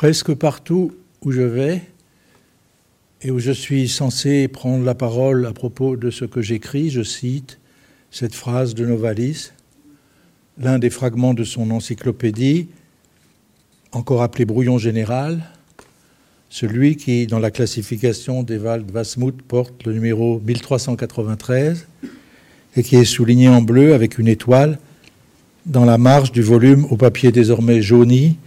Presque partout où je vais et où je suis censé prendre la parole à propos de ce que j'écris, je cite cette phrase de Novalis, l'un des fragments de son encyclopédie, encore appelé brouillon général, celui qui, dans la classification d'Ewald Wasmuth, porte le numéro 1393 et qui est souligné en bleu avec une étoile dans la marge du volume au papier désormais jauni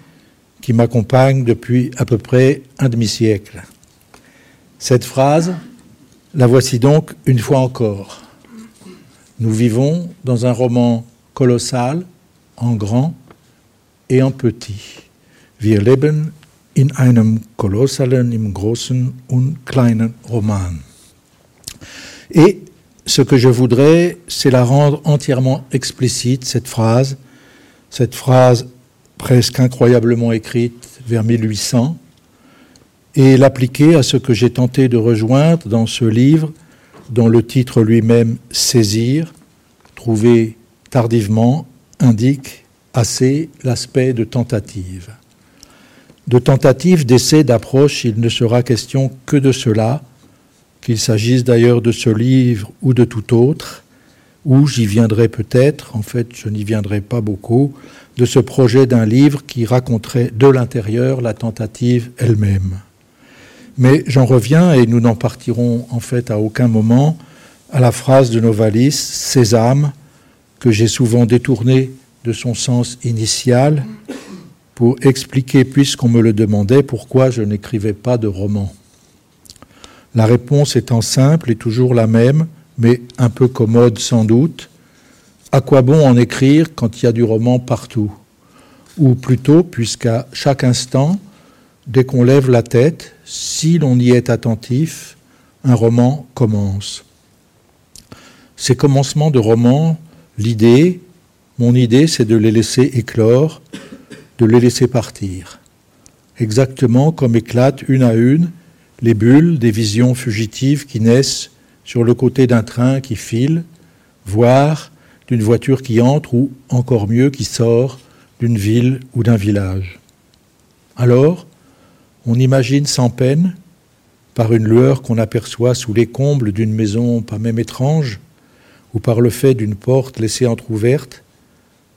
qui m'accompagne depuis à peu près un demi-siècle. Cette phrase, la voici donc une fois encore. Nous vivons dans un roman colossal, en grand et en petit. Wir leben in einem kolossalen, im großen und kleinen Roman. Et ce que je voudrais, c'est la rendre entièrement explicite, cette phrase, cette phrase presque incroyablement écrite vers 1800, et l'appliquer à ce que j'ai tenté de rejoindre dans ce livre, dont le titre lui-même Saisir, trouvé tardivement, indique assez l'aspect de tentative. De tentative, d'essai, d'approche, il ne sera question que de cela, qu'il s'agisse d'ailleurs de ce livre ou de tout autre, ou j'y viendrai peut-être, en fait je n'y viendrai pas beaucoup, de ce projet d'un livre qui raconterait de l'intérieur la tentative elle-même. Mais j'en reviens, et nous n'en partirons en fait à aucun moment, à la phrase de Novalis, Sésame, que j'ai souvent détournée de son sens initial pour expliquer, puisqu'on me le demandait, pourquoi je n'écrivais pas de roman. La réponse étant simple et toujours la même, mais un peu commode sans doute. À quoi bon en écrire quand il y a du roman partout? Ou plutôt, puisqu'à chaque instant, dès qu'on lève la tête, si l'on y est attentif, un roman commence. Ces commencements de romans, l'idée, mon idée, c'est de les laisser éclore, de les laisser partir. Exactement comme éclatent une à une les bulles des visions fugitives qui naissent sur le côté d'un train qui file, voire d'une voiture qui entre ou, encore mieux, qui sort d'une ville ou d'un village. Alors, on imagine sans peine, par une lueur qu'on aperçoit sous les combles d'une maison pas même étrange, ou par le fait d'une porte laissée entr'ouverte,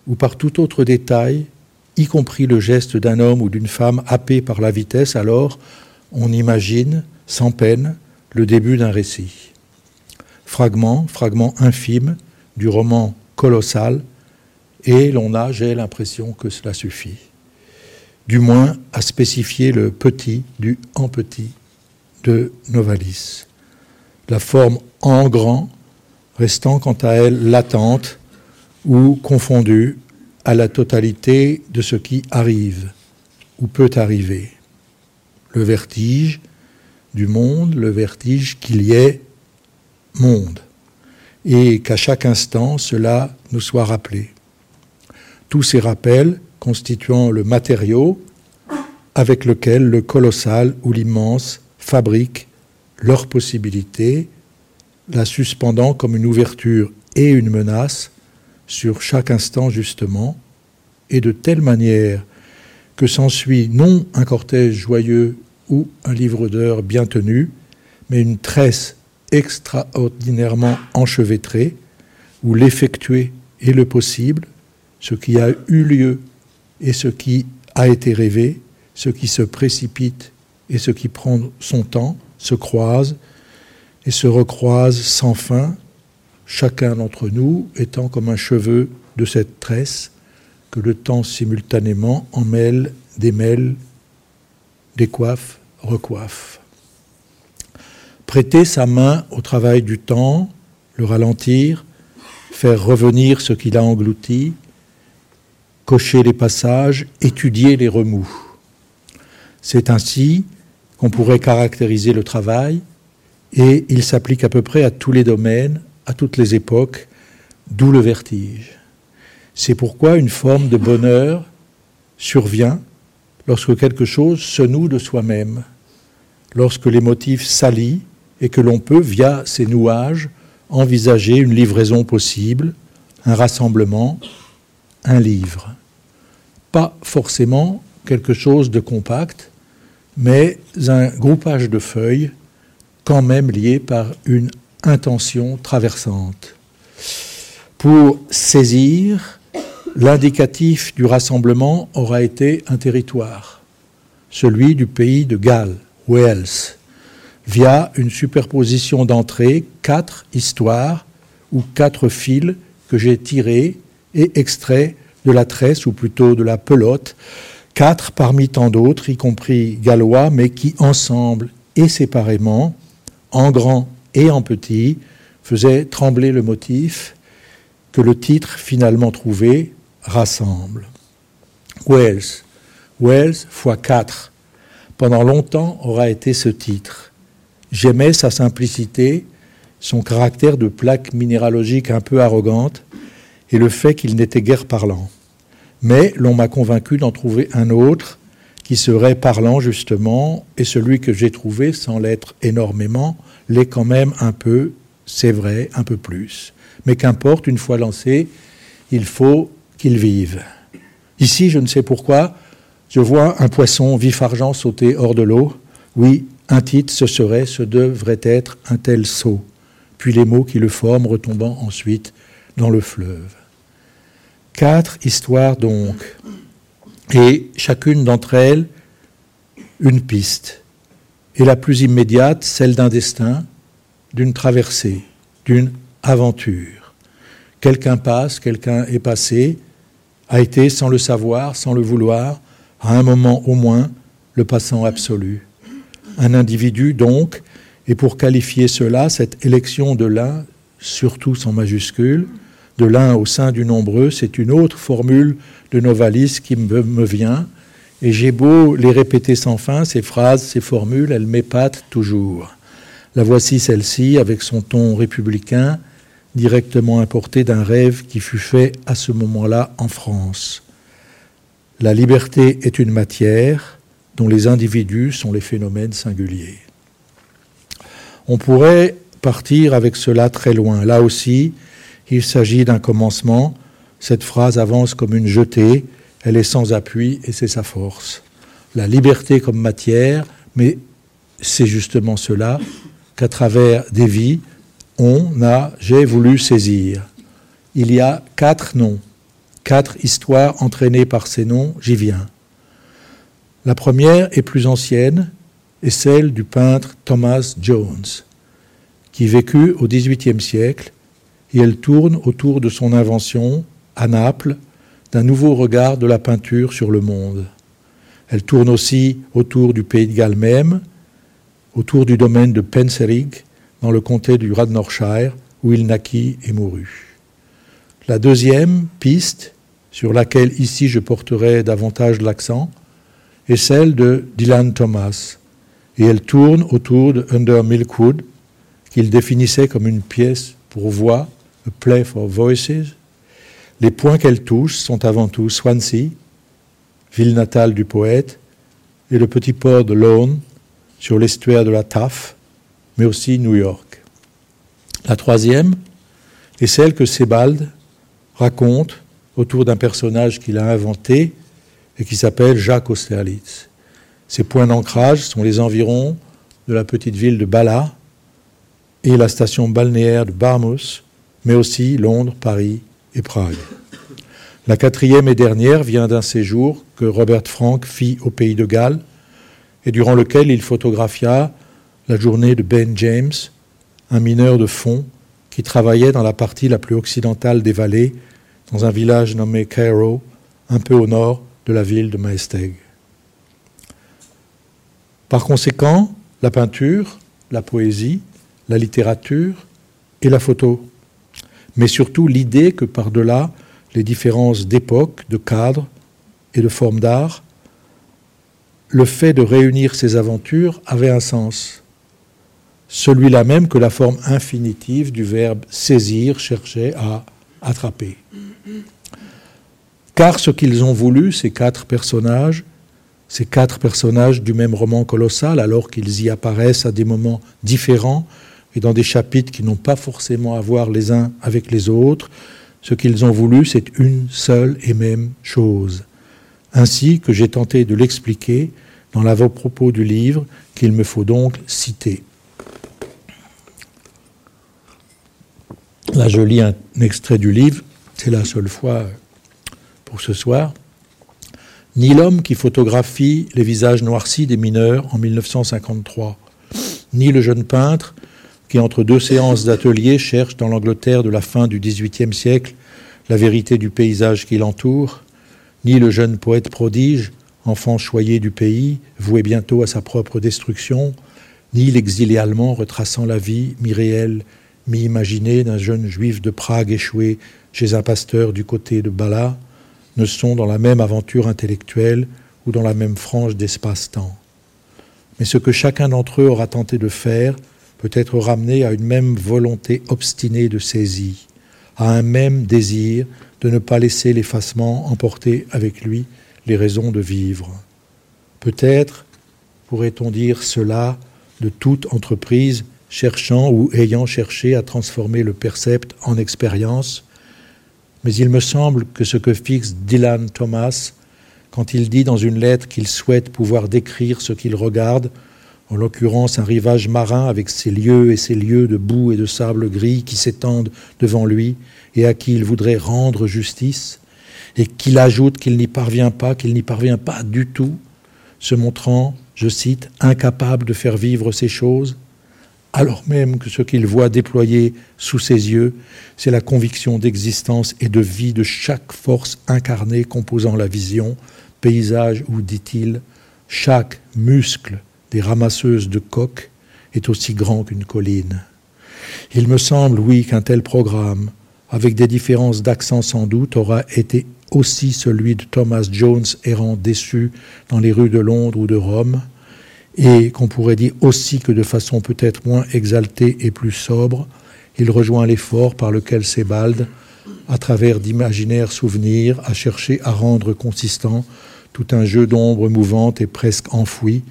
ou par tout autre détail, y compris le geste d'un homme ou d'une femme happé par la vitesse, alors on imagine, sans peine, le début d'un récit. Fragment, fragment infime du roman colossal, et l'on a, j'ai l'impression que cela suffit. Du moins à spécifier le petit du en petit de Novalis. La forme en grand restant quant à elle latente ou confondue à la totalité de ce qui arrive ou peut arriver le vertige du monde, le vertige qu'il y ait monde, et qu'à chaque instant cela nous soit rappelé. Tous ces rappels constituant le matériau avec lequel le colossal ou l'immense fabrique leur possibilité, la suspendant comme une ouverture et une menace sur chaque instant justement, et de telle manière que s'ensuit non un cortège joyeux ou un livre d'heures bien tenu, mais une tresse extraordinairement enchevêtrée, où l'effectué et le possible, ce qui a eu lieu et ce qui a été rêvé, ce qui se précipite et ce qui prend son temps, se croisent et se recroisent sans fin, chacun d'entre nous étant comme un cheveu de cette tresse que le temps simultanément emmêle, démêle décoiffe, recoiffe. Prêter sa main au travail du temps, le ralentir, faire revenir ce qu'il a englouti, cocher les passages, étudier les remous. C'est ainsi qu'on pourrait caractériser le travail, et il s'applique à peu près à tous les domaines, à toutes les époques, d'où le vertige. C'est pourquoi une forme de bonheur survient lorsque quelque chose se noue de soi-même, lorsque les motifs s'allient et que l'on peut, via ces nouages, envisager une livraison possible, un rassemblement, un livre. Pas forcément quelque chose de compact, mais un groupage de feuilles quand même lié par une intention traversante. Pour saisir, l'indicatif du rassemblement aura été un territoire, celui du pays de Galles, Wales, via une superposition d'entrées, quatre histoires ou quatre fils que j'ai tirés et extraits de la tresse, ou plutôt de la pelote, quatre parmi tant d'autres, y compris gallois, mais qui ensemble et séparément, en grand et en petit, faisaient trembler le motif que le titre finalement trouvé rassemble. Wells, Wells x 4, pendant longtemps aura été ce titre. J'aimais sa simplicité, son caractère de plaque minéralogique un peu arrogante et le fait qu'il n'était guère parlant. Mais l'on m'a convaincu d'en trouver un autre qui serait parlant justement, et celui que j'ai trouvé, sans l'être énormément, l'est quand même un peu, c'est vrai, un peu plus. Mais qu'importe, une fois lancé, il faut qu'il vive. Ici, je ne sais pourquoi, je vois un poisson vif argent sauter hors de l'eau. Oui, un titre, ce serait, ce devrait être un tel saut. Puis les mots qui le forment retombant ensuite dans le fleuve. Quatre histoires donc, et chacune d'entre elles une piste, et la plus immédiate, celle d'un destin, d'une traversée, d'une aventure. Quelqu'un passe, quelqu'un est passé, a été sans le savoir, sans le vouloir, à un moment au moins, le passant absolu. Un individu donc, et pour qualifier cela, cette élection de l'un, surtout sans majuscule, de l'un au sein du nombreux, c'est une autre formule de Novalis qui me, vient, et j'ai beau les répéter sans fin, ces phrases, ces formules, elles m'épatent toujours. La voici celle-ci, avec son ton républicain, directement importé d'un rêve qui fut fait à ce moment-là en France. La liberté est une matière dont les individus sont les phénomènes singuliers. On pourrait partir avec cela très loin. Là aussi, il s'agit d'un commencement. Cette phrase avance comme une jetée, elle est sans appui et c'est sa force. La liberté comme matière, mais c'est justement cela qu'à travers des vies, on a, j'ai voulu saisir. Il y a quatre noms, quatre histoires entraînées par ces noms, j'y viens. La première est plus ancienne, est celle du peintre Thomas Jones, qui vécut au XVIIIe siècle et elle tourne autour de son invention, à Naples, d'un nouveau regard de la peinture sur le monde. Elle tourne aussi autour du pays de Galles même, autour du domaine de Penserig, dans le comté du Radnorshire, où il naquit et mourut. La deuxième piste, sur laquelle ici je porterai davantage l'accent, est celle de Dylan Thomas, et elle tourne autour de Under Milkwood, qu'il définissait comme une pièce pour voix a Play for Voices. Les points qu'elle touche sont avant tout Swansea, ville natale du poète, et le petit port de Lone, sur l'estuaire de la Taff, mais aussi New York. La troisième est celle que Sebald raconte autour d'un personnage qu'il a inventé et qui s'appelle Jacques Austerlitz. Ses points d'ancrage sont les environs de la petite ville de Bala et la station balnéaire de Barmouth, mais aussi Londres, Paris et Prague. La quatrième et dernière vient d'un séjour que Robert Frank fit au pays de Galles et durant lequel il photographia la journée de Ben James, un mineur de fond qui travaillait dans la partie la plus occidentale des vallées, dans un village nommé Cairo, un peu au nord de la ville de Maesteg. Par conséquent, la peinture, la poésie, la littérature et la photo mais surtout l'idée que par-delà les différences d'époque, de cadre et de forme d'art, le fait de réunir ces aventures avait un sens. Celui-là même que la forme infinitive du verbe saisir cherchait à attraper. Car ce qu'ils ont voulu, ces quatre personnages, ces quatre personnages du même roman colossal, alors qu'ils y apparaissent à des moments différents, et dans des chapitres qui n'ont pas forcément à voir les uns avec les autres, ce qu'ils ont voulu, c'est une seule et même chose. ainsi que j'ai tenté de l'expliquer dans l'avant-propos du livre qu'il me faut donc citer. Là, je lis un extrait du livre, c'est la seule fois pour ce soir. Ni l'homme qui photographie les visages noircis des mineurs en 1953, ni le jeune peintre qui, entre deux séances d'atelier, cherche dans l'Angleterre de la fin du XVIIIe siècle la vérité du paysage qui l'entoure, ni le jeune poète prodige, enfant choyé du pays, voué bientôt à sa propre destruction, ni l'exilé allemand retraçant la vie mi-réelle, mi-imaginée d'un jeune juif de Prague échoué chez un pasteur du côté de Bala, ne sont dans la même aventure intellectuelle ou dans la même frange d'espace-temps. Mais ce que chacun d'entre eux aura tenté de faire peut être ramené à une même volonté obstinée de saisie, à un même désir de ne pas laisser l'effacement emporter avec lui les raisons de vivre. Peut-être pourrait-on dire cela de toute entreprise cherchant ou ayant cherché à transformer le percept en expérience, mais il me semble que ce que fixe Dylan Thomas quand il dit dans une lettre qu'il souhaite pouvoir décrire ce qu'il regarde, en l'occurrence un rivage marin avec ses lieux et ses lieux de boue et de sable gris qui s'étendent devant lui et à qui il voudrait rendre justice, et qu'il ajoute qu'il n'y parvient pas, qu'il n'y parvient pas du tout, se montrant, je cite, incapable de faire vivre ces choses, alors même que ce qu'il voit déployer sous ses yeux, c'est la conviction d'existence et de vie de chaque force incarnée composant la vision, paysage ou, dit-il, chaque muscle des ramasseuses de coques est aussi grand qu'une colline. Il me semble, oui, qu'un tel programme, avec des différences d'accent sans doute, aura été aussi celui de Thomas Jones errant déçu dans les rues de Londres ou de Rome, et qu'on pourrait dire aussi que de façon peut-être moins exaltée et plus sobre, il rejoint l'effort par lequel Sebald, à travers d'imaginaires souvenirs, a cherché à rendre consistant tout un jeu d'ombres mouvantes et presque enfouies,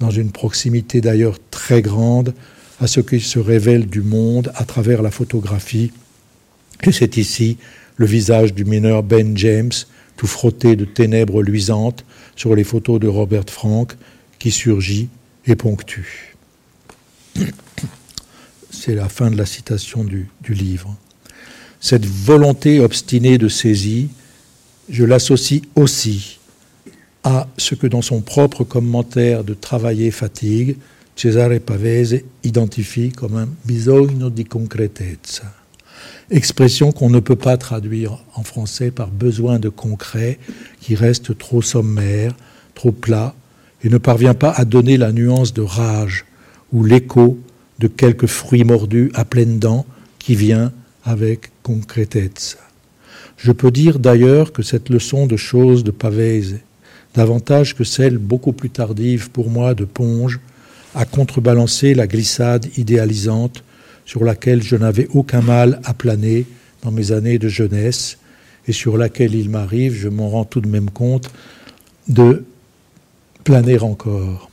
dans une proximité d'ailleurs très grande à ce qui se révèle du monde à travers la photographie. Et c'est ici le visage du mineur Ben James, tout frotté de ténèbres luisantes sur les photos de Robert Frank, qui surgit et ponctue. C'est la fin de la citation du, du livre. Cette volonté obstinée de saisie, je l'associe aussi à ce que dans son propre commentaire de Travailler fatigue, Cesare Pavese identifie comme un bisogno di concretezza, expression qu'on ne peut pas traduire en français par besoin de concret, qui reste trop sommaire, trop plat, et ne parvient pas à donner la nuance de rage ou l'écho de quelques fruits mordus à pleines dents qui vient avec concretezza. Je peux dire d'ailleurs que cette leçon de choses de Pavese davantage que celle beaucoup plus tardive pour moi de Ponge, à contrebalancer la glissade idéalisante sur laquelle je n'avais aucun mal à planer dans mes années de jeunesse et sur laquelle il m'arrive, je m'en rends tout de même compte, de planer encore.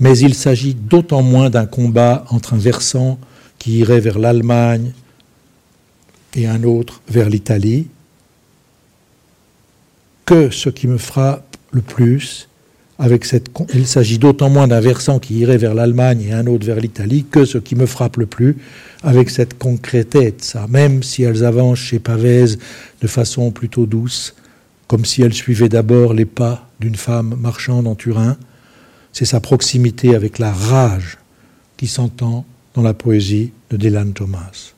Mais il s'agit d'autant moins d'un combat entre un versant qui irait vers l'Allemagne et un autre vers l'Italie, que ce qui me frappe le plus. Avec cette, il s'agit d'autant moins d'un versant qui irait vers l'Allemagne et un autre vers l'Italie que ce qui me frappe le plus avec cette ça même si elles avancent chez Pavese de façon plutôt douce, comme si elles suivaient d'abord les pas d'une femme marchande en Turin, c'est sa proximité avec la rage qui s'entend dans la poésie de Dylan Thomas.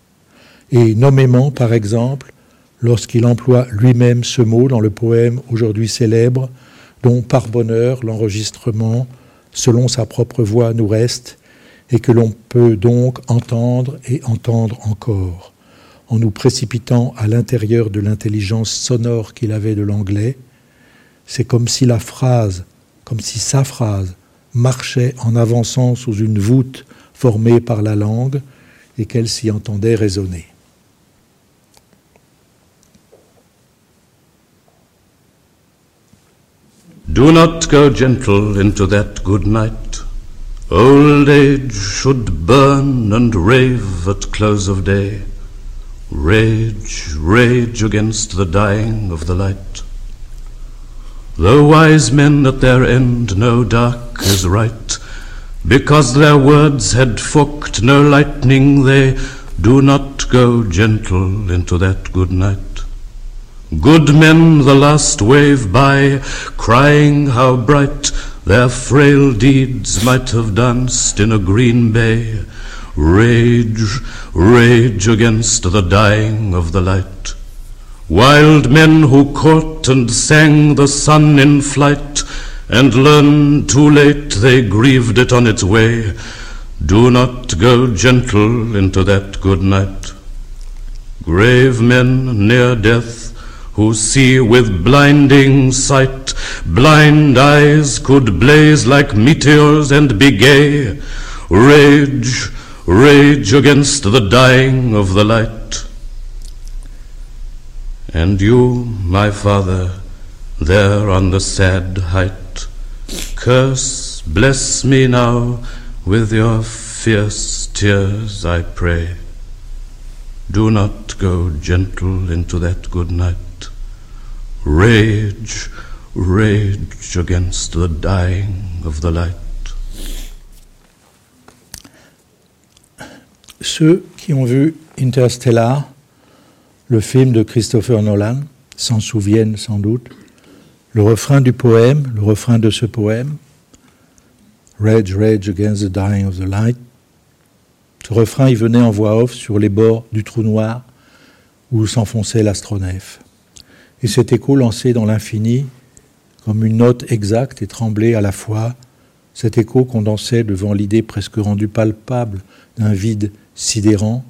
Et nommément, par exemple, lorsqu'il emploie lui-même ce mot dans le poème aujourd'hui célèbre, dont par bonheur l'enregistrement, selon sa propre voix, nous reste, et que l'on peut donc entendre et entendre encore, en nous précipitant à l'intérieur de l'intelligence sonore qu'il avait de l'anglais, c'est comme si la phrase, comme si sa phrase, marchait en avançant sous une voûte formée par la langue et qu'elle s'y entendait résonner. Do not go gentle into that good night. Old age should burn and rave at close of day. Rage, rage against the dying of the light. The wise men at their end know dark is right, because their words had forked no lightning, they do not go gentle into that good night. Good men the last wave by, crying how bright their frail deeds might have danced in a green bay. Rage, rage against the dying of the light. Wild men who caught and sang the sun in flight, and learned too late they grieved it on its way. Do not go gentle into that good night. Grave men near death, who see with blinding sight, blind eyes could blaze like meteors and be gay. Rage, rage against the dying of the light. And you, my father, there on the sad height, curse, bless me now with your fierce tears, I pray. Do not go gentle into that good night. Rage, rage against the dying of the light. Ceux qui ont vu Interstellar le film de Christopher Nolan s'en souviennent sans doute. Le refrain du poème, le refrain de ce poème, Rage, rage against the dying of the light. Ce refrain, il venait en voix off sur les bords du trou noir où s'enfonçait l'astronef. Et cet écho lancé dans l'infini, comme une note exacte et tremblée à la fois, cet écho condensait devant l'idée presque rendue palpable d'un vide sidérant,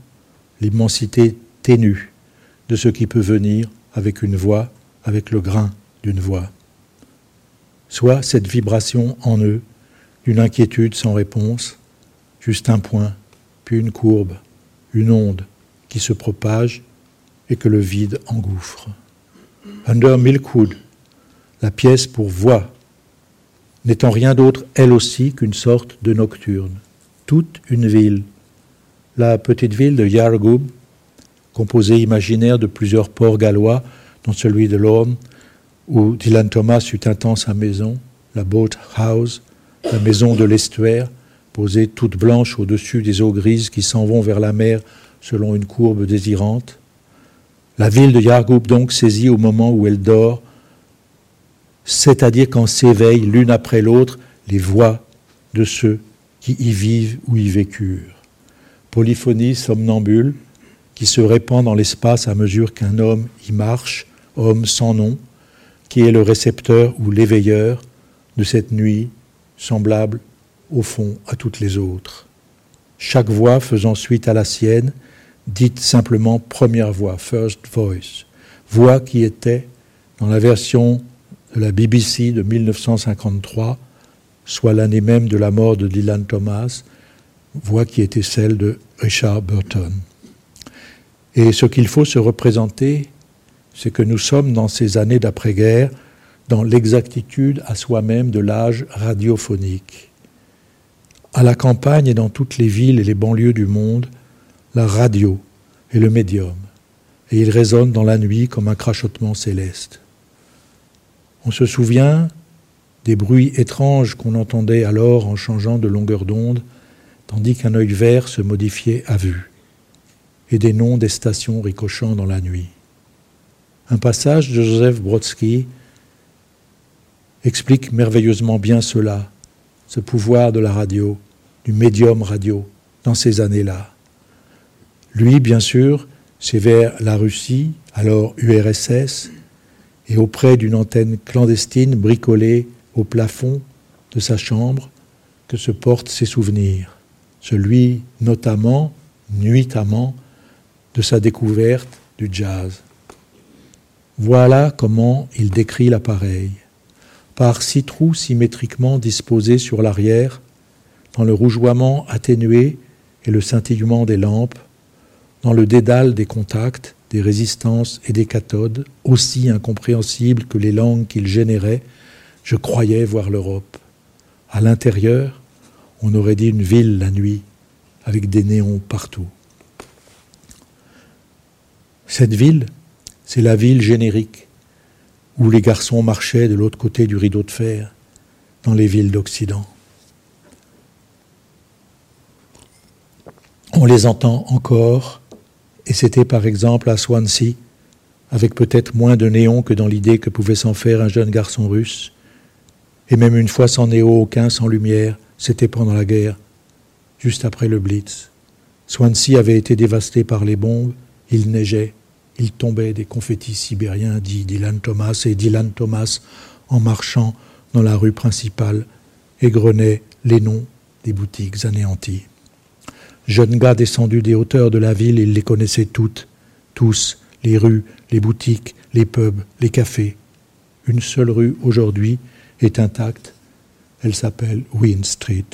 l'immensité ténue de ce qui peut venir avec une voix, avec le grain d'une voix. Soit cette vibration en eux, d'une inquiétude sans réponse, juste un point, puis une courbe, une onde qui se propage et que le vide engouffre. Under Milkwood, la pièce pour voix, n'étant rien d'autre, elle aussi, qu'une sorte de nocturne. Toute une ville. La petite ville de Yargoub, composé imaginaire de plusieurs ports gallois, dont celui de Lorne, où Dylan Thomas eut un temps sa maison, la Boat House, la maison de l'estuaire, posée toute blanche au-dessus des eaux grises qui s'en vont vers la mer selon une courbe désirante. La ville de Yargoup donc saisit au moment où elle dort, c'est-à-dire quand s'éveillent l'une après l'autre les voix de ceux qui y vivent ou y vécurent. Polyphonie somnambule, qui se répand dans l'espace à mesure qu'un homme y marche, homme sans nom, qui est le récepteur ou l'éveilleur de cette nuit semblable au fond à toutes les autres. Chaque voix faisant suite à la sienne, dite simplement première voix, first voice, voix qui était dans la version de la BBC de 1953, soit l'année même de la mort de Dylan Thomas, voix qui était celle de Richard Burton. Et ce qu'il faut se représenter, c'est que nous sommes dans ces années d'après-guerre dans l'exactitude à soi-même de l'âge radiophonique. À la campagne et dans toutes les villes et les banlieues du monde, la radio est le médium, et il résonne dans la nuit comme un crachotement céleste. On se souvient des bruits étranges qu'on entendait alors en changeant de longueur d'onde, tandis qu'un œil vert se modifiait à vue et des noms des stations ricochant dans la nuit. Un passage de Joseph Brodsky explique merveilleusement bien cela, ce pouvoir de la radio, du médium radio, dans ces années-là. Lui, bien sûr, c'est vers la Russie, alors URSS, et auprès d'une antenne clandestine bricolée au plafond de sa chambre que se portent ses souvenirs, celui notamment, nuitamment, de sa découverte du jazz. Voilà comment il décrit l'appareil. Par six trous symétriquement disposés sur l'arrière, dans le rougeoiement atténué et le scintillement des lampes, dans le dédale des contacts, des résistances et des cathodes, aussi incompréhensibles que les langues qu'il générait, je croyais voir l'Europe. À l'intérieur, on aurait dit une ville la nuit, avec des néons partout. Cette ville, c'est la ville générique, où les garçons marchaient de l'autre côté du rideau de fer, dans les villes d'Occident. On les entend encore, et c'était par exemple à Swansea, avec peut-être moins de néon que dans l'idée que pouvait s'en faire un jeune garçon russe, et même une fois sans néo aucun, sans lumière, c'était pendant la guerre, juste après le Blitz. Swansea avait été dévasté par les bombes, il neigeait, il tombait des confettis sibériens, dit Dylan Thomas, et Dylan Thomas, en marchant dans la rue principale, égrenait les noms des boutiques anéanties. Jeune gars descendu des hauteurs de la ville, il les connaissait toutes, tous, les rues, les boutiques, les pubs, les cafés. Une seule rue aujourd'hui est intacte, elle s'appelle Wynne Street.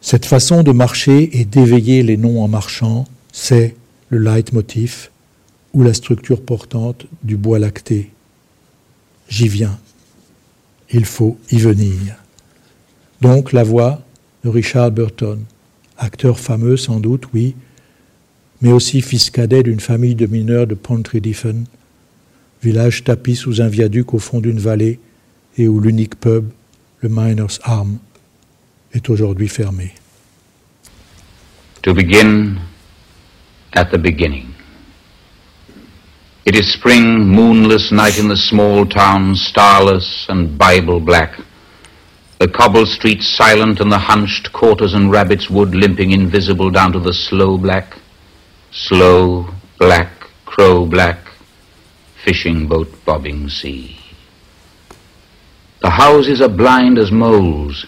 Cette façon de marcher et d'éveiller les noms en marchant, c'est le leitmotiv ou la structure portante du bois lacté. J'y viens. Il faut y venir. Donc la voix de Richard Burton, acteur fameux sans doute, oui, mais aussi fils cadet d'une famille de mineurs de Pontrydiffen, village tapis sous un viaduc au fond d'une vallée et où l'unique pub, le Miner's Arm, est aujourd'hui fermé. To begin at the beginning. It is spring, moonless night in the small town, starless and Bible black. The cobble streets silent and the hunched quarters and rabbits wood limping invisible down to the slow black, slow black, crow black, fishing boat bobbing sea. The houses are blind as moles,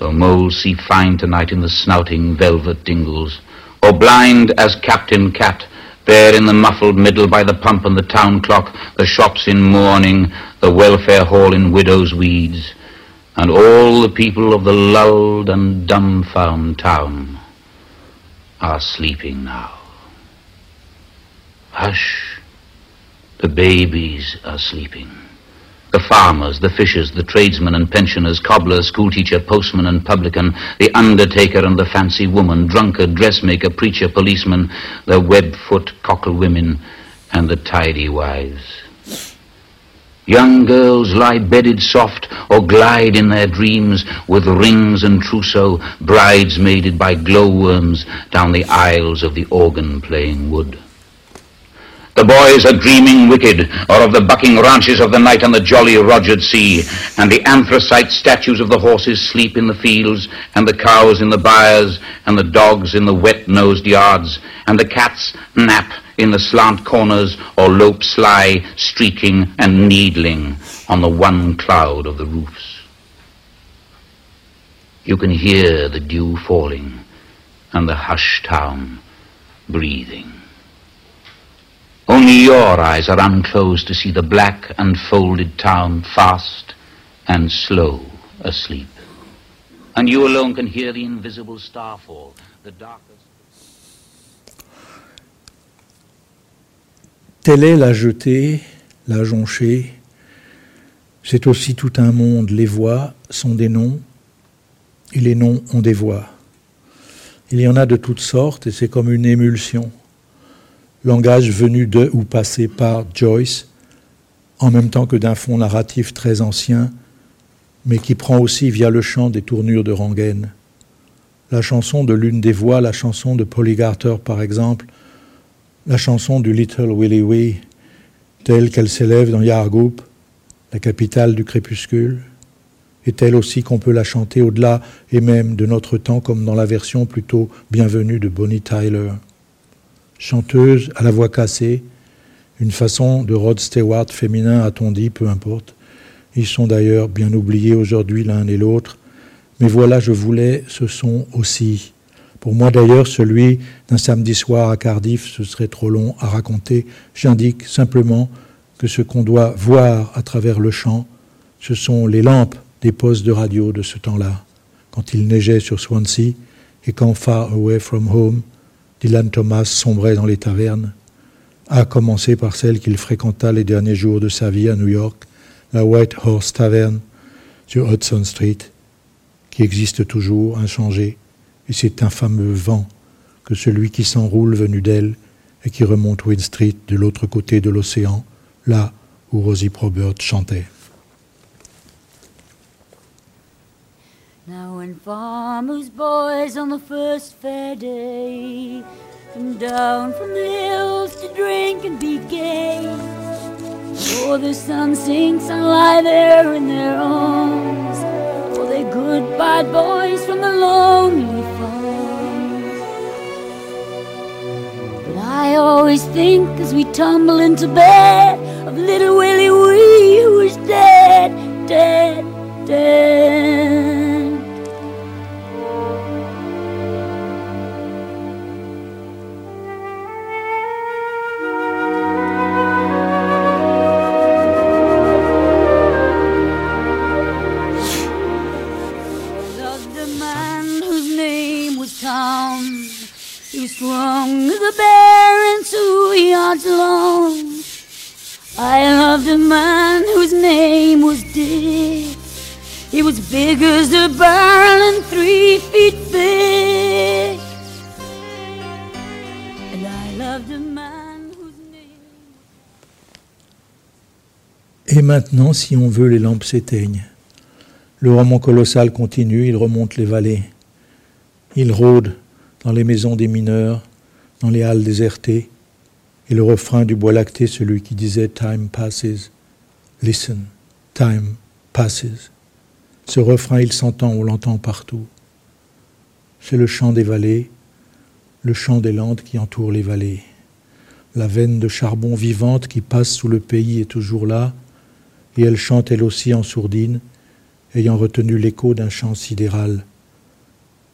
though moles see fine tonight in the snouting velvet dingles, or blind as Captain Cat, there in the muffled middle by the pump and the town clock, the shops in mourning, the welfare hall in widow's weeds, and all the people of the lulled and dumbfound town are sleeping now. Hush, the babies are sleeping. The farmers, the fishers, the tradesmen and pensioners, cobbler, schoolteacher, postman and publican, the undertaker and the fancy woman, drunkard, dressmaker, preacher, policeman, the web-foot cockle women, and the tidy wives. Young girls lie bedded soft or glide in their dreams with rings and trousseau, bridesmaided by glowworms down the aisles of the organ-playing wood. The boys are dreaming wicked, or of the bucking ranches of the night on the jolly Rogered Sea, and the anthracite statues of the horses sleep in the fields, and the cows in the byres, and the dogs in the wet-nosed yards, and the cats nap in the slant corners, or lope sly, streaking and needling on the one cloud of the roofs. You can hear the dew falling, and the hushed town breathing. Only your eyes are unclosed to see the black and folded town fast and slow asleep. And you alone can hear the invisible starfall, the darkest. Telle est la jetée, la jonchée. C'est aussi tout un monde. Les voix sont des noms et les noms ont des voix. Il y en a de toutes sortes et c'est comme une émulsion langage venu de ou passé par Joyce, en même temps que d'un fond narratif très ancien, mais qui prend aussi via le chant des tournures de rengaine. La chanson de l'une des voix, la chanson de Polly Garter par exemple, la chanson du Little Willie Wee, telle qu'elle s'élève dans Yargoup, la capitale du crépuscule, est telle aussi qu'on peut la chanter au-delà et même de notre temps comme dans la version plutôt bienvenue de Bonnie Tyler chanteuse à la voix cassée, une façon de Rod Stewart féminin, a-t-on dit, peu importe. Ils sont d'ailleurs bien oubliés aujourd'hui l'un et l'autre. Mais voilà, je voulais ce son aussi. Pour moi d'ailleurs, celui d'un samedi soir à Cardiff, ce serait trop long à raconter. J'indique simplement que ce qu'on doit voir à travers le champ, ce sont les lampes des postes de radio de ce temps-là, quand il neigeait sur Swansea et quand Far Away from Home, Dylan Thomas sombrait dans les tavernes, à commencer par celle qu'il fréquenta les derniers jours de sa vie à New York, la White Horse Tavern sur Hudson Street, qui existe toujours, inchangée, et c'est un fameux vent que celui qui s'enroule venu d'elle et qui remonte Wynne Street de l'autre côté de l'océan, là où Rosie Probert chantait. Now when farmers' boys on the first fair day come down from the hills to drink and be gay, before the sun sinks and lie there in their arms, oh, for they're good bad boys from the lonely farm. But I always think as we tumble into bed of little si on veut, les lampes s'éteignent. Le roman colossal continue, il remonte les vallées. Il rôde dans les maisons des mineurs, dans les halles désertées. Et le refrain du bois lacté, celui qui disait Time passes, listen, time passes. Ce refrain, il s'entend, on l'entend partout. C'est le chant des vallées, le chant des landes qui entourent les vallées. La veine de charbon vivante qui passe sous le pays est toujours là, et elle chante elle aussi en sourdine, ayant retenu l'écho d'un chant sidéral.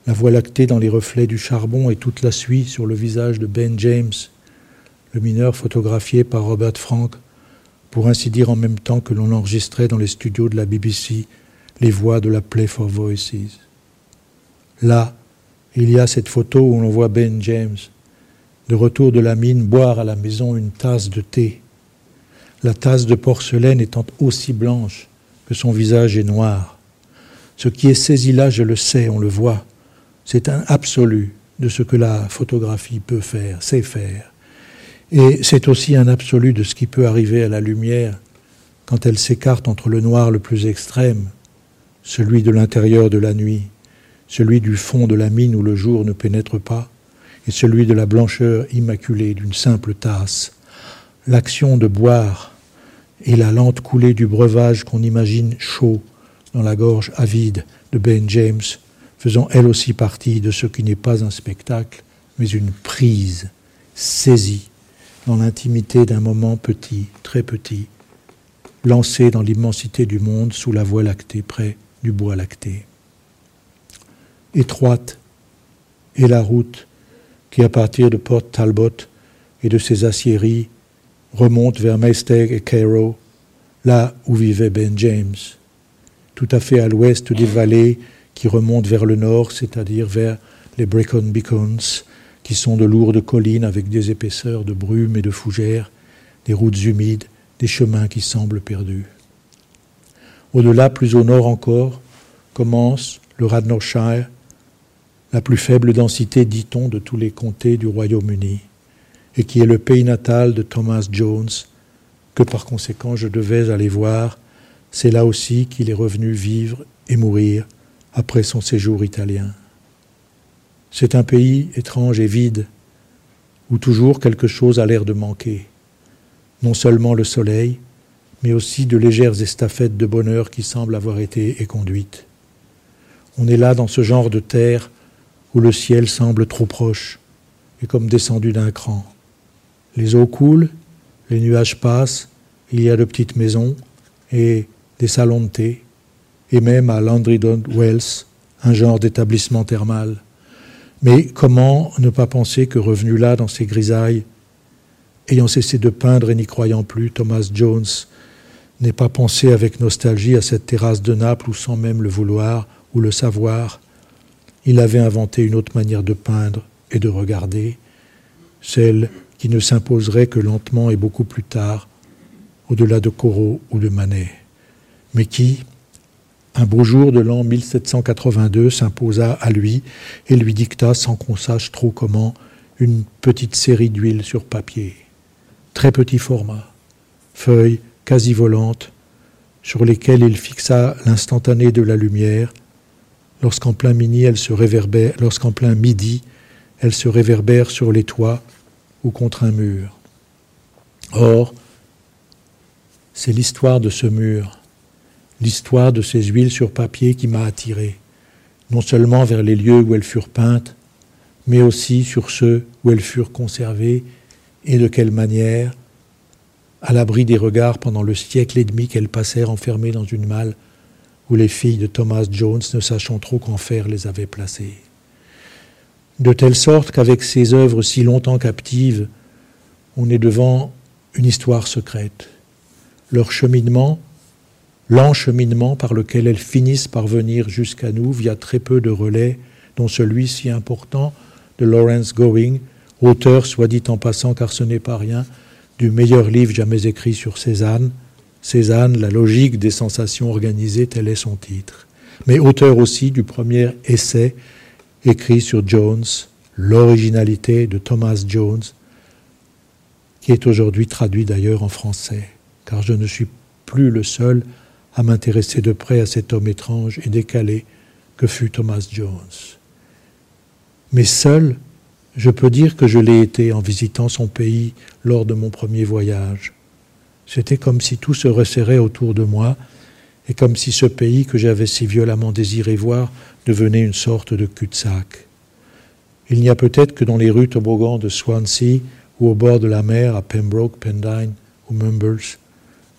La voie lactée dans les reflets du charbon et toute la suie sur le visage de Ben James, le mineur photographié par Robert Frank, pour ainsi dire en même temps que l'on enregistrait dans les studios de la BBC les voix de la Play for Voices. Là, il y a cette photo où l'on voit Ben James, de retour de la mine, boire à la maison une tasse de thé. La tasse de porcelaine étant aussi blanche que son visage est noir. Ce qui est saisi là, je le sais, on le voit. C'est un absolu de ce que la photographie peut faire, sait faire. Et c'est aussi un absolu de ce qui peut arriver à la lumière quand elle s'écarte entre le noir le plus extrême, celui de l'intérieur de la nuit, celui du fond de la mine où le jour ne pénètre pas, et celui de la blancheur immaculée d'une simple tasse. L'action de boire et la lente coulée du breuvage qu'on imagine chaud dans la gorge avide de Ben James, faisant elle aussi partie de ce qui n'est pas un spectacle, mais une prise saisie dans l'intimité d'un moment petit, très petit, lancé dans l'immensité du monde sous la voie lactée près du bois lacté. Étroite est la route qui, à partir de Port Talbot et de ses aciéries, remonte vers Maesteg et Cairo, là où vivait Ben James, tout à fait à l'ouest des vallées qui remontent vers le nord, c'est-à-dire vers les Brecon Beacons, qui sont de lourdes collines avec des épaisseurs de brume et de fougères, des routes humides, des chemins qui semblent perdus. Au-delà, plus au nord encore, commence le Radnorshire, la plus faible densité, dit-on, de tous les comtés du Royaume-Uni, et qui est le pays natal de Thomas Jones, que par conséquent je devais aller voir. C'est là aussi qu'il est revenu vivre et mourir après son séjour italien. C'est un pays étrange et vide, où toujours quelque chose a l'air de manquer. Non seulement le soleil, mais aussi de légères estafettes de bonheur qui semblent avoir été éconduites. On est là dans ce genre de terre où le ciel semble trop proche et comme descendu d'un cran. Les eaux coulent, les nuages passent, il y a de petites maisons et des salons de thé, et même à Landrydon Wells, un genre d'établissement thermal. Mais comment ne pas penser que revenu là dans ces grisailles, ayant cessé de peindre et n'y croyant plus, Thomas Jones n'ait pas pensé avec nostalgie à cette terrasse de Naples où sans même le vouloir ou le savoir, il avait inventé une autre manière de peindre et de regarder, celle qui ne s'imposerait que lentement et beaucoup plus tard, au-delà de Corot ou de Manet, mais qui, un beau jour de l'an 1782, s'imposa à lui et lui dicta, sans qu'on sache trop comment, une petite série d'huile sur papier. Très petit format, feuilles quasi volantes, sur lesquelles il fixa l'instantané de la lumière, lorsqu'en plein midi elle se lorsqu'en plein midi elle se réverbère sur les toits ou contre un mur. Or, c'est l'histoire de ce mur, l'histoire de ces huiles sur papier qui m'a attiré, non seulement vers les lieux où elles furent peintes, mais aussi sur ceux où elles furent conservées et de quelle manière, à l'abri des regards pendant le siècle et demi qu'elles passèrent enfermées dans une malle où les filles de Thomas Jones, ne sachant trop qu'en faire, les avaient placées. De telle sorte qu'avec ces œuvres si longtemps captives, on est devant une histoire secrète. Leur cheminement, l'encheminement par lequel elles finissent par venir jusqu'à nous via très peu de relais, dont celui si important de Lawrence Going, auteur, soit dit en passant, car ce n'est pas rien, du meilleur livre jamais écrit sur Cézanne, Cézanne, la logique des sensations organisées, tel est son titre. Mais auteur aussi du premier essai écrit sur Jones, L'originalité de Thomas Jones, qui est aujourd'hui traduit d'ailleurs en français, car je ne suis plus le seul à m'intéresser de près à cet homme étrange et décalé que fut Thomas Jones. Mais seul, je peux dire que je l'ai été en visitant son pays lors de mon premier voyage. C'était comme si tout se resserrait autour de moi et comme si ce pays que j'avais si violemment désiré voir devenait une sorte de cul-de-sac. Il n'y a peut-être que dans les rues toboggans de Swansea ou au bord de la mer à Pembroke, Pendine ou Mumbles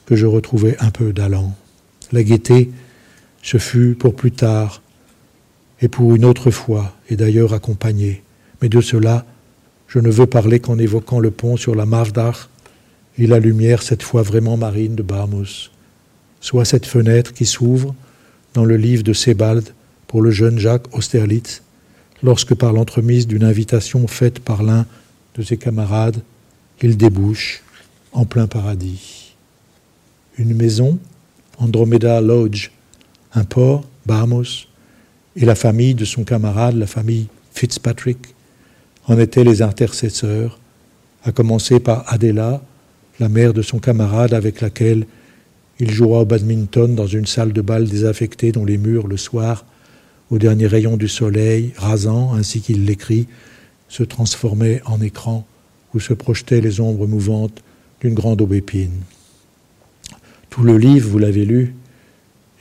que je retrouvais un peu d'allant. La gaieté, ce fut pour plus tard et pour une autre fois, et d'ailleurs accompagné. Mais de cela, je ne veux parler qu'en évoquant le pont sur la Mavdach et la lumière, cette fois vraiment marine, de Barmouth, soit cette fenêtre qui s'ouvre dans le livre de Sebald pour le jeune Jacques Austerlitz, lorsque par l'entremise d'une invitation faite par l'un de ses camarades, il débouche en plein paradis. Une maison, Andromeda Lodge, un port, Barmouth, et la famille de son camarade, la famille Fitzpatrick, en étaient les intercesseurs, à commencer par Adela, la mère de son camarade avec laquelle il jouera au badminton dans une salle de bal désaffectée dont les murs, le soir, au dernier rayon du soleil, rasant, ainsi qu'il l'écrit, se transformaient en écran où se projetaient les ombres mouvantes d'une grande aubépine. Tout le livre, vous l'avez lu,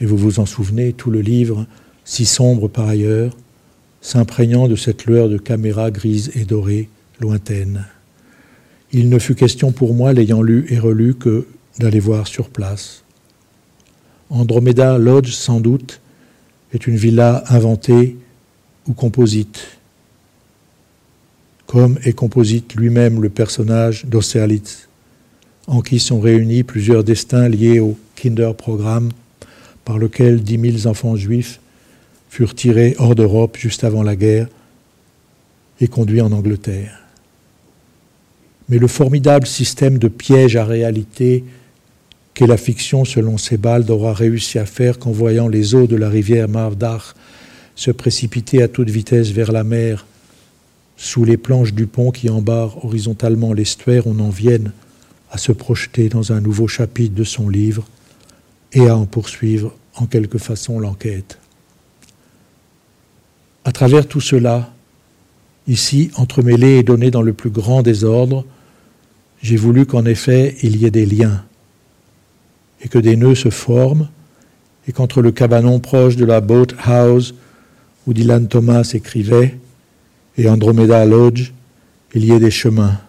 et vous vous en souvenez, tout le livre, si sombre par ailleurs, s'imprégnant de cette lueur de caméra grise et dorée, lointaine. Il ne fut question pour moi, l'ayant lu et relu, que d'aller voir sur place. Andromeda Lodge, sans doute, est une villa inventée ou composite, comme est composite lui-même le personnage d'Austerlitz, en qui sont réunis plusieurs destins liés au Kinder-programme par lequel dix mille enfants juifs furent tirés hors d'Europe juste avant la guerre et conduits en Angleterre. Mais le formidable système de piège à réalité qu'est la fiction selon Sebald aura réussi à faire qu'en voyant les eaux de la rivière Mavdach se précipiter à toute vitesse vers la mer, sous les planches du pont qui embarrent horizontalement l'estuaire, on en vienne à se projeter dans un nouveau chapitre de son livre et à en poursuivre en quelque façon l'enquête. À travers tout cela, ici entremêlé et donné dans le plus grand désordre, j'ai voulu qu'en effet il y ait des liens, et que des nœuds se forment, et qu'entre le cabanon proche de la Boat House, où Dylan Thomas écrivait, et Andromeda Lodge, il y ait des chemins,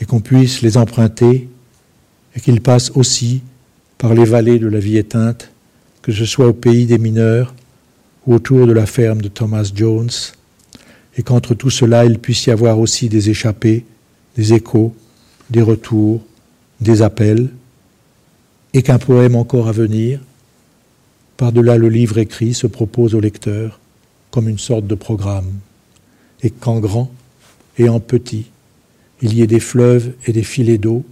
et qu'on puisse les emprunter, et qu'ils passent aussi par les vallées de la vie éteinte, que ce soit au pays des mineurs, ou autour de la ferme de Thomas Jones, et qu'entre tout cela il puisse y avoir aussi des échappées, des échos, des retours, des appels, et qu'un poème encore à venir, par-delà le livre écrit, se propose au lecteur comme une sorte de programme, et qu'en grand et en petit, il y ait des fleuves et des filets d'eau,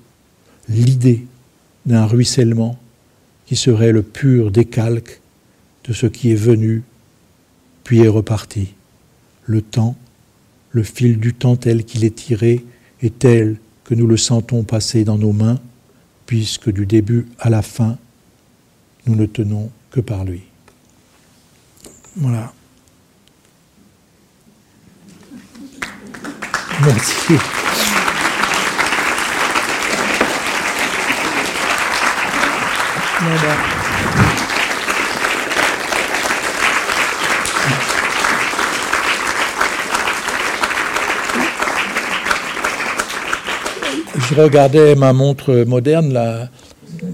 l'idée d'un ruissellement qui serait le pur décalque de ce qui est venu puis est reparti. Le temps, le fil du temps tel qu'il est tiré est tel que nous le sentons passer dans nos mains, puisque du début à la fin, nous ne tenons que par lui. Voilà. Je regardais ma montre moderne là,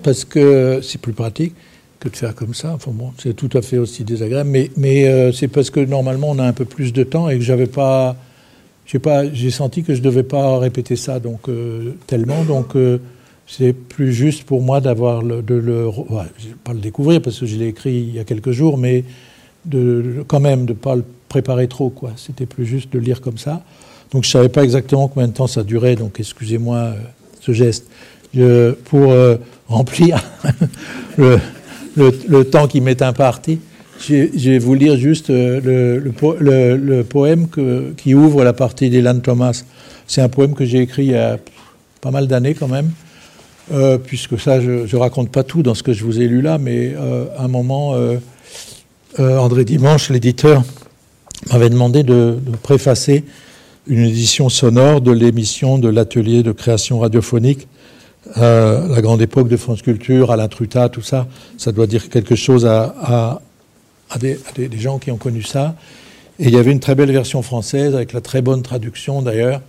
parce que c'est plus pratique que de faire comme ça. C'est tout à fait aussi désagréable, mais, euh, c'est parce que normalement on a un peu plus de temps et que j'avais pas, j'ai pas, j'ai senti que je devais pas répéter ça donc euh, tellement, donc euh, c'est plus juste pour moi d'avoir de le, ouais, pas le découvrir parce que je l'ai écrit il y a quelques jours, mais quand même de pas le préparer trop quoi. C'était plus juste de lire comme ça. Donc je ne savais pas exactement combien de temps ça durait, donc excusez-moi euh, ce geste. Pour euh, remplir le, le, temps qui m'est imparti, je vais vous lire juste euh, le, poème qui ouvre la partie d'Elan Thomas. C'est un poème que j'ai écrit il y a pas mal d'années quand même, puisque ça, je ne raconte pas tout dans ce que je vous ai lu là, mais à un moment, André Dimanche, l'éditeur, m'avait demandé de, de préfacer une édition sonore de l'émission de l'atelier de création radiophonique, la grande époque de France Culture, Alain Truta, tout ça. Ça doit dire quelque chose à, des, gens qui ont connu ça. Et il y avait une très belle version française avec la très bonne traduction d'ailleurs.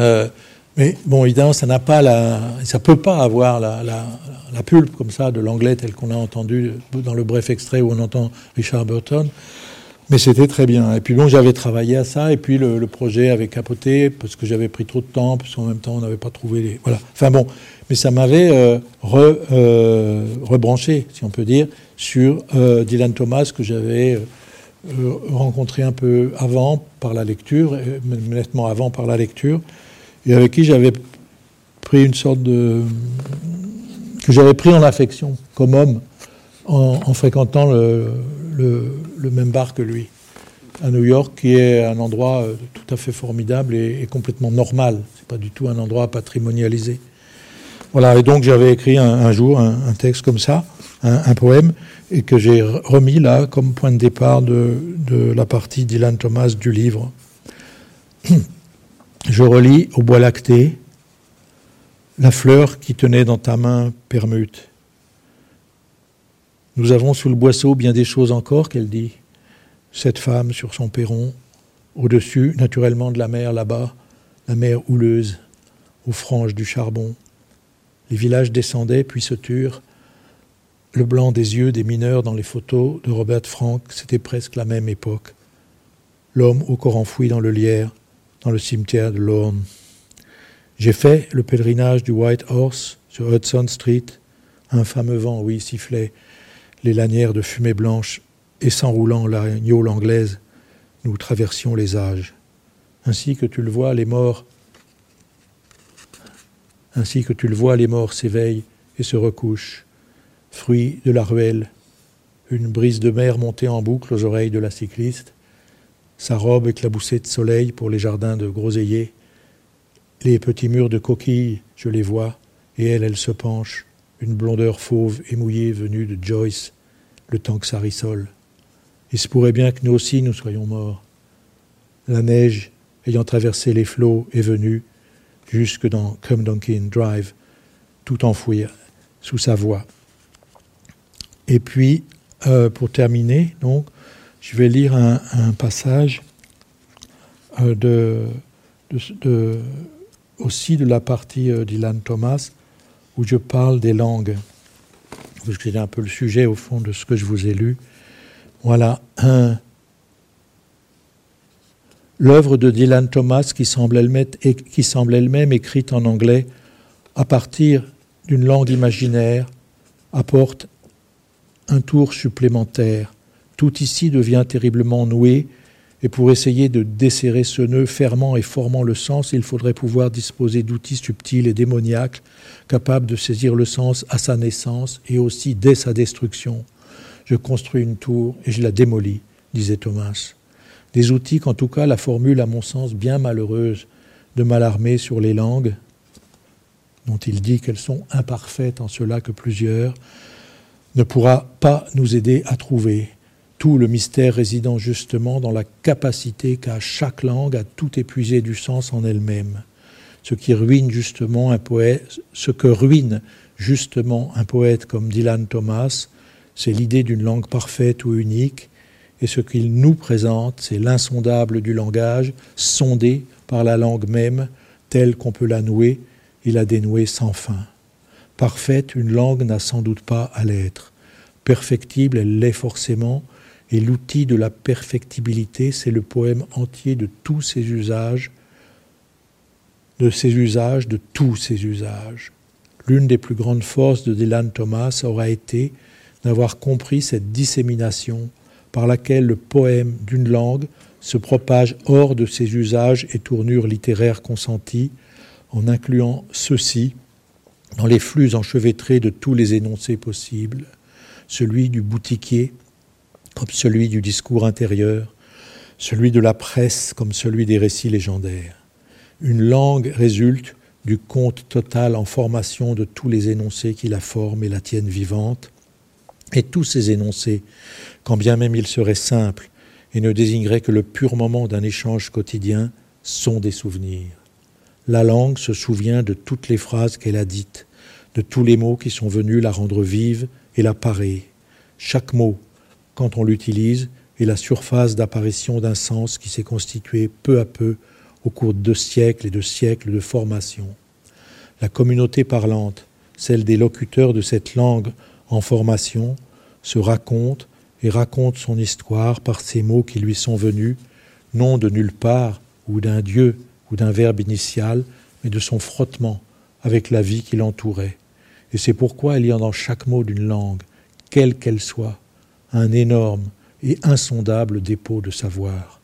Euh, mais bon, évidemment, ça n'a pas la, ça peut pas avoir la pulpe comme ça de l'anglais tel qu'on a entendu dans le bref extrait où on entend Richard Burton. Mais c'était très bien. Et puis bon, j'avais travaillé à ça, et puis le, projet avait capoté parce que j'avais pris trop de temps, parce qu'en même temps, on n'avait pas trouvé les. Voilà. Enfin bon, mais ça m'avait euh, euh, rebranché, si on peut dire, sur euh, Dylan Thomas que j'avais rencontré un peu avant par la lecture, nettement avant par la lecture, et avec qui j'avais pris une sorte de que j'avais pris en affection comme homme en, en fréquentant le, même bar que lui, à New York, qui est un endroit euh, tout à fait formidable et, complètement normal. C'est pas du tout un endroit patrimonialisé. Voilà, et donc j'avais écrit un, jour un, texte comme ça, un, poème, et que j'ai remis là comme point de départ de, de la partie d'Ilan Thomas du livre. Je relis au bois lacté la fleur qui tenait dans ta main permute nous avons sous le boisseau bien des choses encore, qu'elle dit. Cette femme sur son perron, au-dessus, naturellement, de la mer là-bas, la mer houleuse, aux franges du charbon. Les villages descendaient, puis se turent. Le blanc des yeux des mineurs dans les photos de Robert Frank, c'était presque la même époque. L'homme au corps enfoui dans le lierre, dans le cimetière de Lorne. J'ai fait le pèlerinage du White Horse sur Hudson Street. Un fameux vent, oui, sifflait les lanières de fumée blanche et s'enroulant la gnôle anglaise, nous traversions les âges. Ainsi que tu le vois, les morts, ainsi que tu le vois, les morts s'éveillent et se recouchent, fruit de la ruelle, une brise de mer montée en boucle aux oreilles de la cycliste, sa robe éclaboussée de soleil pour les jardins de groseilliers, les petits murs de coquilles, je les vois, et elle, elle se penche, une blondeur fauve et mouillée venue de Joyce, le temps que ça rissole. Il se pourrait bien que nous aussi nous soyons morts. La neige, ayant traversé les flots, est venue jusque dans Come Duncan Drive, tout enfoui sous sa voix. Et puis, euh, pour terminer, donc, je vais lire un, passage euh, aussi de la partie euh, d'Ilan Thomas où je parle des langues. Parce que un peu le sujet, au fond, de ce que je vous ai lu. Voilà. Un... L'œuvre de Dylan Thomas, qui semble elle-même elle écrite en anglais, à partir d'une langue imaginaire, apporte un tour supplémentaire. Tout ici devient terriblement noué, et pour essayer de desserrer ce nœud fermant et formant le sens, il faudrait pouvoir disposer d'outils subtils et démoniaques capables de saisir le sens à sa naissance et aussi dès sa destruction. Je construis une tour et je la démolis, disait Thomas. Des outils qu'en tout cas la formule, à mon sens, bien malheureuse de Malarmé sur les langues, dont il dit qu'elles sont imparfaites en cela que plusieurs, ne pourra pas nous aider à trouver tout le mystère résidant justement dans la capacité qu'a chaque langue à tout épuiser du sens en elle-même. Ce qui ruine justement un poète, ce que ruine justement un poète comme Dylan Thomas, c'est l'idée d'une langue parfaite ou unique, et ce qu'il nous présente, c'est l'insondable du langage, sondé par la langue même, telle qu'on peut la nouer et la dénouer sans fin. Parfaite, une langue n'a sans doute pas à l'être. Perfectible, elle l'est forcément, et l'outil de la perfectibilité, c'est le poème entier de tous ses usages, de ses usages, de tous ses usages. L'une des plus grandes forces de Dylan Thomas aura été d'avoir compris cette dissémination par laquelle le poème d'une langue se propage hors de ses usages et tournures littéraires consentis, en incluant ceux-ci dans les flux enchevêtrés de tous les énoncés possibles, celui du boutiquier comme celui du discours intérieur, celui de la presse comme celui des récits légendaires. Une langue résulte du compte total en formation de tous les énoncés qui la forment et la tiennent vivante, et tous ces énoncés, quand bien même ils seraient simples et ne désigneraient que le pur moment d'un échange quotidien, sont des souvenirs. La langue se souvient de toutes les phrases qu'elle a dites, de tous les mots qui sont venus la rendre vive et la parer. Chaque mot, quand on l'utilise, est la surface d'apparition d'un sens qui s'est constitué peu à peu au cours de siècles et de siècles de formation. La communauté parlante, celle des locuteurs de cette langue en formation, se raconte et raconte son histoire par ces mots qui lui sont venus, non de nulle part ou d'un Dieu ou d'un verbe initial, mais de son frottement avec la vie qui l'entourait. Et c'est pourquoi il y a dans chaque mot d'une langue, quelle qu'elle soit, un énorme et insondable dépôt de savoir.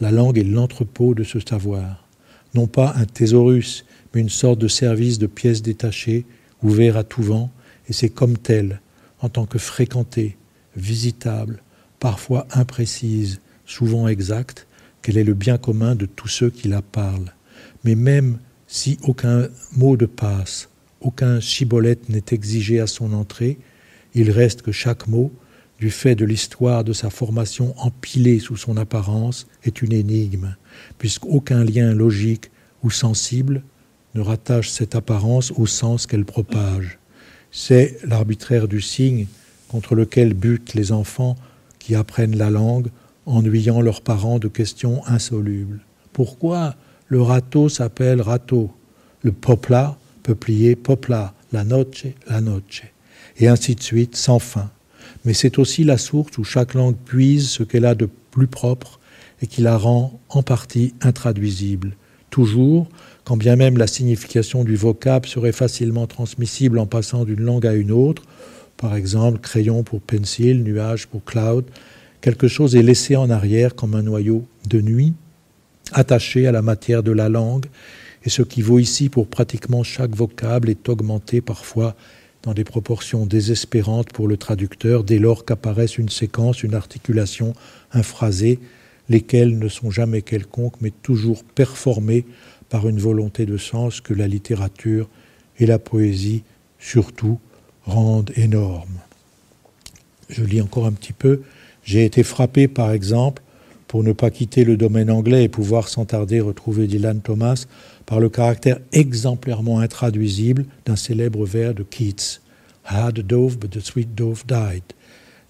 La langue est l'entrepôt de ce savoir, non pas un thésaurus, mais une sorte de service de pièces détachées, ouvert à tout vent, et c'est comme tel, en tant que fréquentée, visitable, parfois imprécise, souvent exacte, qu'elle est le bien commun de tous ceux qui la parlent. Mais même si aucun mot de passe, aucun chibolette n'est exigé à son entrée, il reste que chaque mot, du fait de l'histoire de sa formation empilée sous son apparence, est une énigme, puisqu'aucun lien logique ou sensible ne rattache cette apparence au sens qu'elle propage. C'est l'arbitraire du signe contre lequel butent les enfants qui apprennent la langue, ennuyant leurs parents de questions insolubles. Pourquoi le râteau s'appelle râteau? Le popla, peuplier, popla, la noche, la noche, et ainsi de suite, sans fin mais c'est aussi la source où chaque langue puise ce qu'elle a de plus propre et qui la rend en partie intraduisible. Toujours, quand bien même la signification du vocable serait facilement transmissible en passant d'une langue à une autre, par exemple crayon pour pencil, nuage pour cloud, quelque chose est laissé en arrière comme un noyau de nuit, attaché à la matière de la langue, et ce qui vaut ici pour pratiquement chaque vocable est augmenté parfois dans des proportions désespérantes pour le traducteur dès lors qu'apparaissent une séquence, une articulation, un phrasé, lesquels ne sont jamais quelconques mais toujours performés par une volonté de sens que la littérature et la poésie surtout rendent énorme. Je lis encore un petit peu. J'ai été frappé par exemple, pour ne pas quitter le domaine anglais et pouvoir sans tarder retrouver Dylan Thomas, par le caractère exemplairement intraduisible d'un célèbre vers de Keats. Had a dove, but the sweet dove died.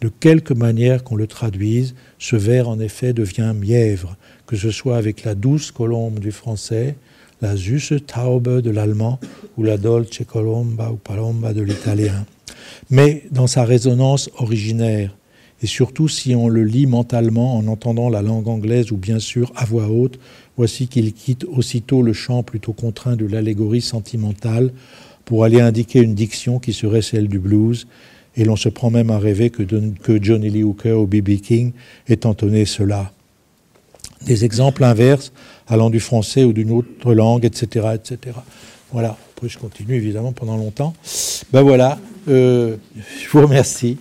De quelque manière qu'on le traduise, ce vers en effet devient mièvre, que ce soit avec la douce colombe du français, la süße Taube de l'allemand ou la dolce colomba ou palomba de l'italien. Mais dans sa résonance originaire, et surtout si on le lit mentalement en entendant la langue anglaise ou bien sûr à voix haute, voici qu'il quitte aussitôt le champ plutôt contraint de l'allégorie sentimentale pour aller indiquer une diction qui serait celle du blues, et l'on se prend même à rêver que, Johnny Lee Hooker ou B.B. King aient entonné cela. Des exemples inverses allant du français ou d'une autre langue, etc., etc. Voilà. Après, je continue évidemment pendant longtemps. Ben voilà. Euh, je vous remercie.